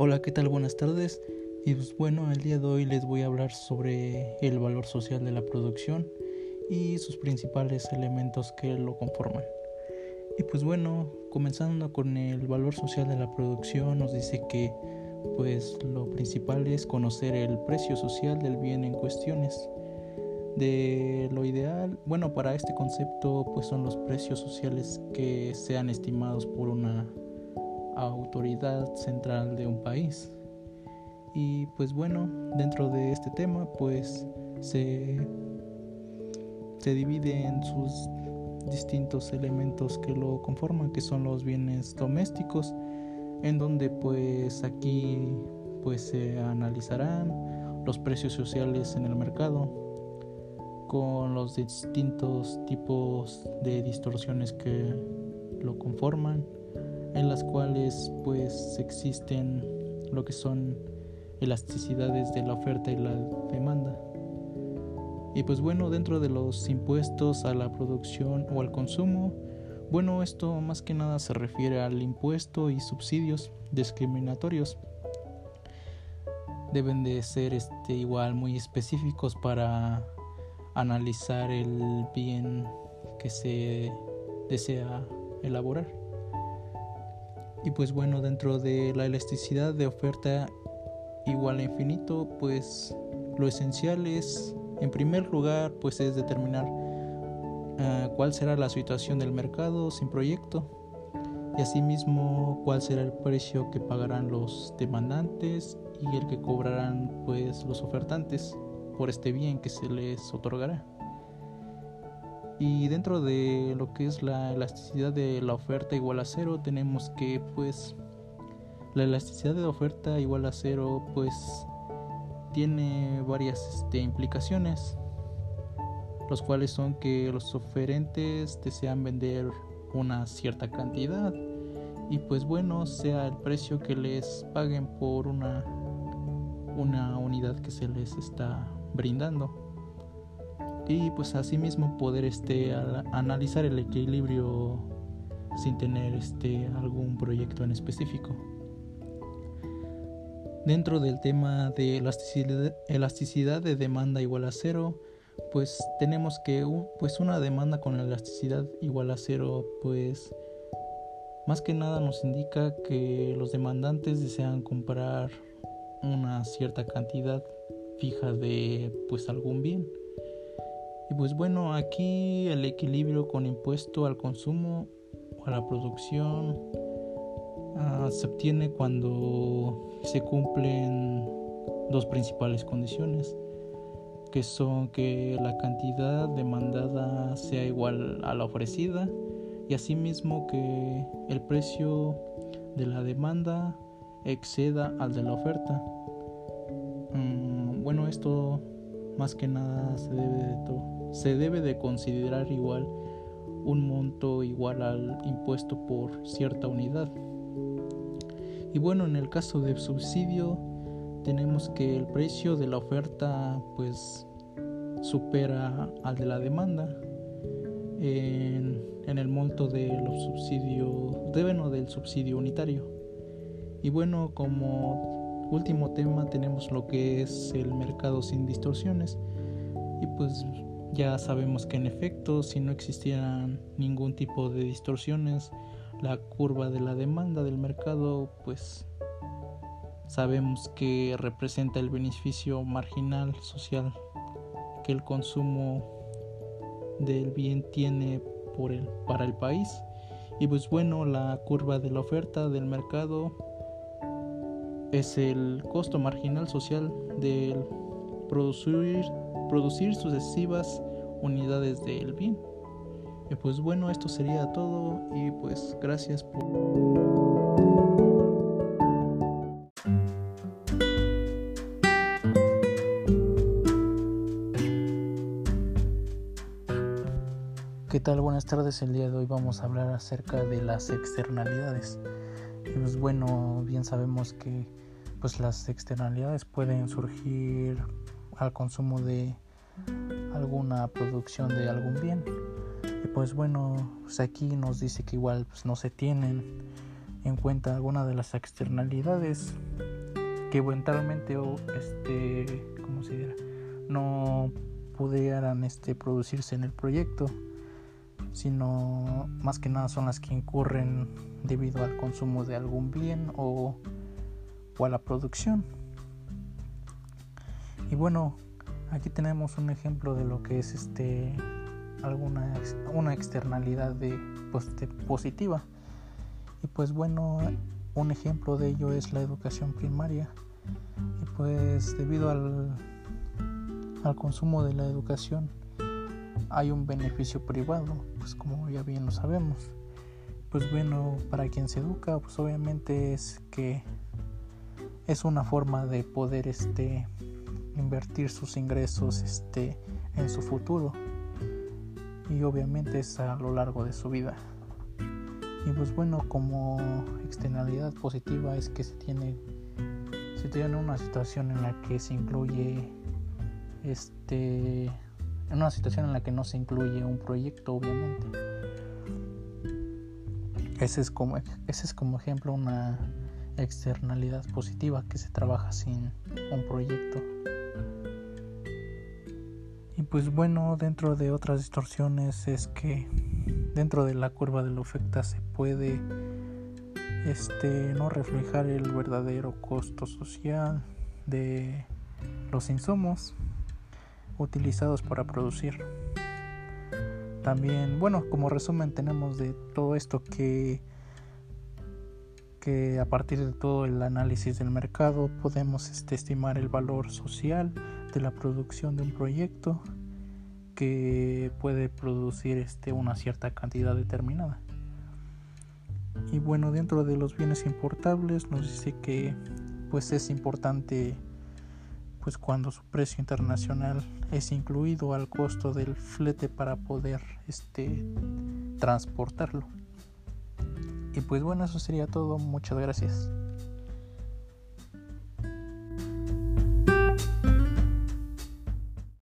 Hola, ¿qué tal? Buenas tardes. Y pues bueno, el día de hoy les voy a hablar sobre el valor social de la producción y sus principales elementos que lo conforman. Y pues bueno, comenzando con el valor social de la producción, nos dice que pues lo principal es conocer el precio social del bien en cuestiones. De lo ideal, bueno, para este concepto pues son los precios sociales que sean estimados por una autoridad central de un país. Y pues bueno, dentro de este tema pues se, se divide en sus distintos elementos que lo conforman, que son los bienes domésticos, en donde pues aquí pues se analizarán los precios sociales en el mercado con los distintos tipos de distorsiones que lo conforman en las cuales pues existen lo que son elasticidades de la oferta y la demanda. Y pues bueno, dentro de los impuestos a la producción o al consumo, bueno, esto más que nada se refiere al impuesto y subsidios discriminatorios. Deben de ser este igual muy específicos para analizar el bien que se desea elaborar. Y pues bueno, dentro de la elasticidad de oferta igual a infinito, pues lo esencial es, en primer lugar, pues es determinar uh, cuál será la situación del mercado sin proyecto y asimismo cuál será el precio que pagarán los demandantes y el que cobrarán pues los ofertantes por este bien que se les otorgará. Y dentro de lo que es la elasticidad de la oferta igual a cero, tenemos que pues la elasticidad de la oferta igual a cero pues tiene varias este, implicaciones, los cuales son que los oferentes desean vender una cierta cantidad y pues bueno sea el precio que les paguen por una una unidad que se les está brindando y pues asimismo poder este, analizar el equilibrio sin tener este, algún proyecto en específico. Dentro del tema de elasticidad, elasticidad de demanda igual a cero, pues tenemos que pues una demanda con elasticidad igual a cero, pues más que nada nos indica que los demandantes desean comprar una cierta cantidad fija de pues algún bien y pues bueno, aquí el equilibrio con impuesto al consumo o a la producción uh, se obtiene cuando se cumplen dos principales condiciones, que son que la cantidad demandada sea igual a la ofrecida y asimismo que el precio de la demanda exceda al de la oferta. Um, bueno, esto más que nada se debe de todo se debe de considerar igual un monto igual al impuesto por cierta unidad. Y bueno, en el caso de subsidio tenemos que el precio de la oferta pues supera al de la demanda en, el monto de los subsidios deben o del subsidio unitario. Y bueno, como último tema tenemos lo que es el mercado sin distorsiones y pues ya sabemos que en efecto, si no existieran ningún tipo de distorsiones, la curva de la demanda del mercado, pues sabemos que representa el beneficio marginal social que el consumo del bien tiene por el, para el país. Y pues bueno, la curva de la oferta del mercado es el costo marginal social del producir producir sucesivas unidades del bien. Y pues bueno, esto sería todo y pues gracias por... ¿Qué tal? Buenas tardes. El día de hoy vamos a hablar acerca de las externalidades. Y pues bueno, bien sabemos que pues las externalidades pueden surgir al consumo de alguna producción de algún bien. Y pues bueno, pues aquí nos dice que igual pues no se tienen en cuenta algunas de las externalidades que eventualmente este ¿cómo se dirá? no pudieran este producirse en el proyecto sino más que nada son las que incurren debido al consumo de algún bien o, o a la producción y bueno aquí tenemos un ejemplo de lo que es este alguna una externalidad de, pues, de positiva. Y pues bueno un ejemplo de ello es la educación primaria. Y pues debido al, al consumo de la educación hay un beneficio privado pues como ya bien lo sabemos. Pues bueno para quien se educa pues obviamente es que es una forma de poder este invertir sus ingresos este en su futuro. Y obviamente es a lo largo de su vida. Y pues bueno como externalidad positiva es que se tiene se tiene una situación en la que se incluye este en una situación en la que no se incluye un proyecto obviamente. Ese es como ese es como ejemplo una externalidad positiva que se trabaja sin un proyecto pues bueno dentro de otras distorsiones es que dentro de la curva de la oferta se puede este no reflejar el verdadero costo social de los insumos utilizados para producir. También, bueno, como resumen tenemos de todo esto que que a partir de todo el análisis del mercado podemos este, estimar el valor social de la producción de un proyecto que puede producir este, una cierta cantidad determinada. Y bueno, dentro de los bienes importables nos dice que pues es importante pues cuando su precio internacional es incluido al costo del flete para poder este transportarlo. Y pues bueno, eso sería todo. Muchas gracias.